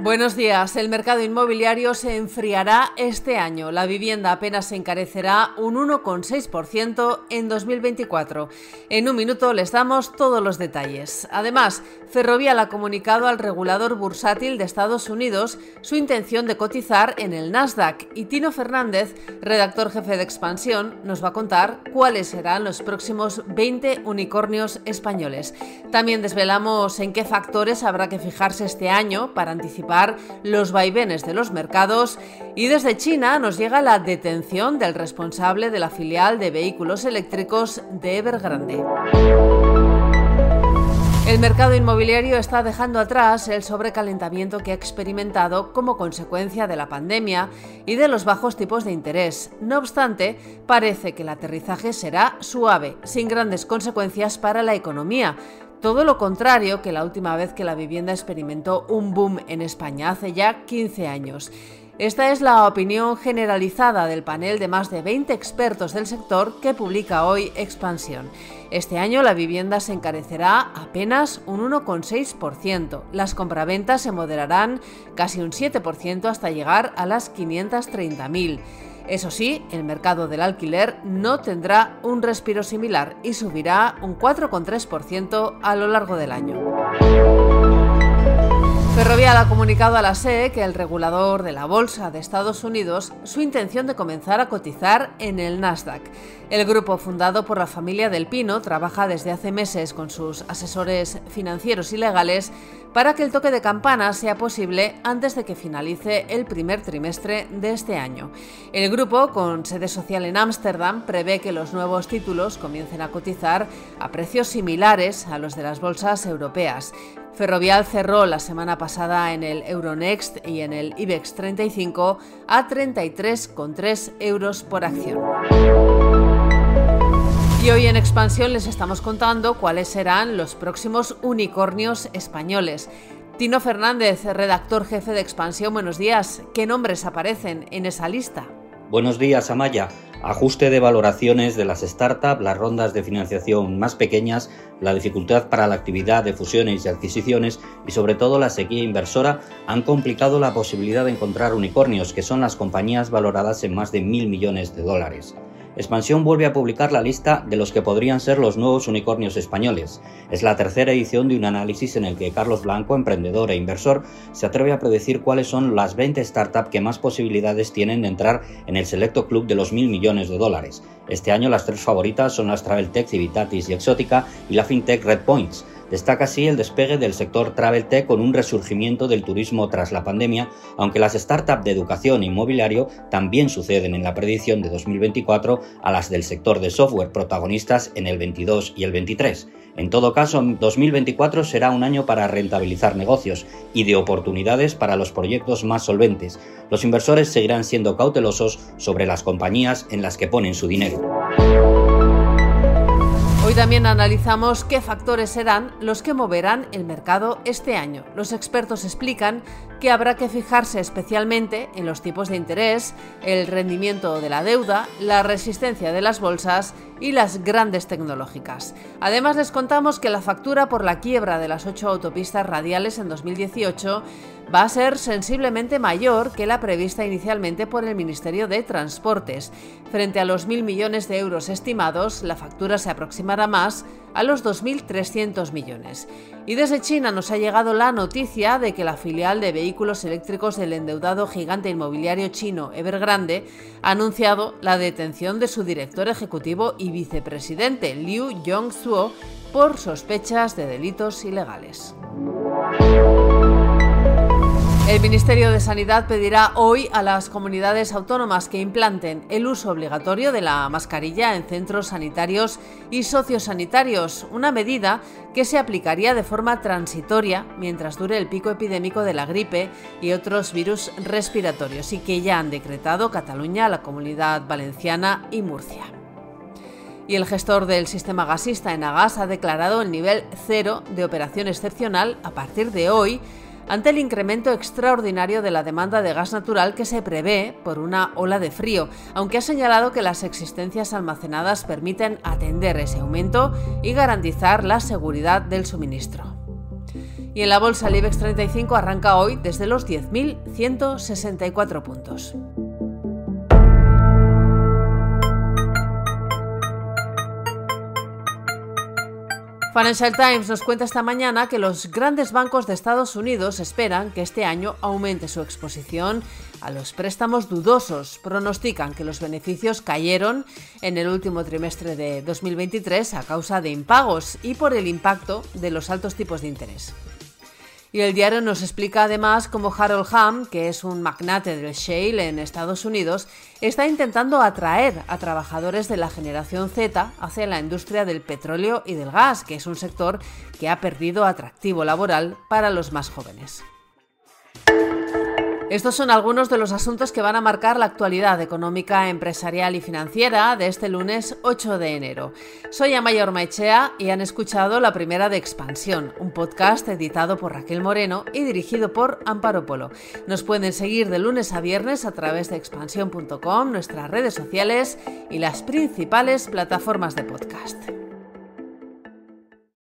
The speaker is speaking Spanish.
Buenos días. El mercado inmobiliario se enfriará este año. La vivienda apenas se encarecerá un 1,6% en 2024. En un minuto les damos todos los detalles. Además, Ferrovial ha comunicado al regulador bursátil de Estados Unidos su intención de cotizar en el Nasdaq y Tino Fernández, redactor jefe de Expansión, nos va a contar cuáles serán los próximos 20 unicornios españoles. También desvelamos en qué factores habrá que fijarse este año para anticipar los vaivenes de los mercados y desde China nos llega la detención del responsable de la filial de vehículos eléctricos de Evergrande. El mercado inmobiliario está dejando atrás el sobrecalentamiento que ha experimentado como consecuencia de la pandemia y de los bajos tipos de interés. No obstante, parece que el aterrizaje será suave, sin grandes consecuencias para la economía, todo lo contrario que la última vez que la vivienda experimentó un boom en España, hace ya 15 años. Esta es la opinión generalizada del panel de más de 20 expertos del sector que publica hoy Expansión. Este año la vivienda se encarecerá apenas un 1,6%. Las compraventas se moderarán casi un 7% hasta llegar a las 530.000. Eso sí, el mercado del alquiler no tendrá un respiro similar y subirá un 4,3% a lo largo del año. Ferrovial ha comunicado a la SEC, el regulador de la Bolsa de Estados Unidos, su intención de comenzar a cotizar en el Nasdaq. El grupo fundado por la familia del Pino trabaja desde hace meses con sus asesores financieros y legales para que el toque de campana sea posible antes de que finalice el primer trimestre de este año. El grupo, con sede social en Ámsterdam, prevé que los nuevos títulos comiencen a cotizar a precios similares a los de las bolsas europeas. Ferrovial cerró la semana pasada en el Euronext y en el IBEX 35 a 33,3 euros por acción. Y hoy en Expansión les estamos contando cuáles serán los próximos unicornios españoles. Tino Fernández, redactor jefe de Expansión, buenos días. ¿Qué nombres aparecen en esa lista? Buenos días, Amaya ajuste de valoraciones de las startups, las rondas de financiación más pequeñas, la dificultad para la actividad de fusiones y adquisiciones y sobre todo la sequía inversora han complicado la posibilidad de encontrar unicornios, que son las compañías valoradas en más de mil millones de dólares. Expansión vuelve a publicar la lista de los que podrían ser los nuevos unicornios españoles. Es la tercera edición de un análisis en el que Carlos Blanco, emprendedor e inversor, se atreve a predecir cuáles son las 20 startups que más posibilidades tienen de entrar en el selecto club de los mil millones de dólares. Este año las tres favoritas son las Traveltech, Civitatis y Exótica y la FinTech Redpoints. Destaca así el despegue del sector travel tech con un resurgimiento del turismo tras la pandemia, aunque las startups de educación e inmobiliario también suceden en la predicción de 2024 a las del sector de software protagonistas en el 22 y el 23. En todo caso, 2024 será un año para rentabilizar negocios y de oportunidades para los proyectos más solventes. Los inversores seguirán siendo cautelosos sobre las compañías en las que ponen su dinero. Hoy también analizamos qué factores serán los que moverán el mercado este año. Los expertos explican que habrá que fijarse especialmente en los tipos de interés, el rendimiento de la deuda, la resistencia de las bolsas y las grandes tecnológicas. Además les contamos que la factura por la quiebra de las ocho autopistas radiales en 2018 va a ser sensiblemente mayor que la prevista inicialmente por el Ministerio de Transportes. Frente a los mil millones de euros estimados, la factura se aproximará más a los 2.300 millones. Y desde China nos ha llegado la noticia de que la filial de vehículos eléctricos del endeudado gigante inmobiliario chino Evergrande ha anunciado la detención de su director ejecutivo y vicepresidente Liu Yongzuo por sospechas de delitos ilegales. El Ministerio de Sanidad pedirá hoy a las comunidades autónomas que implanten el uso obligatorio de la mascarilla en centros sanitarios y sociosanitarios, una medida que se aplicaría de forma transitoria mientras dure el pico epidémico de la gripe y otros virus respiratorios y que ya han decretado Cataluña, la Comunidad Valenciana y Murcia. Y el gestor del sistema gasista en Agas ha declarado el nivel cero de operación excepcional a partir de hoy ante el incremento extraordinario de la demanda de gas natural que se prevé por una ola de frío, aunque ha señalado que las existencias almacenadas permiten atender ese aumento y garantizar la seguridad del suministro. Y en la bolsa el IBEX 35 arranca hoy desde los 10.164 puntos. Financial Times nos cuenta esta mañana que los grandes bancos de Estados Unidos esperan que este año aumente su exposición a los préstamos dudosos. Pronostican que los beneficios cayeron en el último trimestre de 2023 a causa de impagos y por el impacto de los altos tipos de interés. Y el diario nos explica además cómo Harold Hamm, que es un magnate del shale en Estados Unidos, está intentando atraer a trabajadores de la generación Z hacia la industria del petróleo y del gas, que es un sector que ha perdido atractivo laboral para los más jóvenes. Estos son algunos de los asuntos que van a marcar la actualidad económica, empresarial y financiera de este lunes 8 de enero. Soy Amaya Ormaechea y han escuchado la primera de Expansión, un podcast editado por Raquel Moreno y dirigido por Amparo Polo. Nos pueden seguir de lunes a viernes a través de expansión.com, nuestras redes sociales y las principales plataformas de podcast.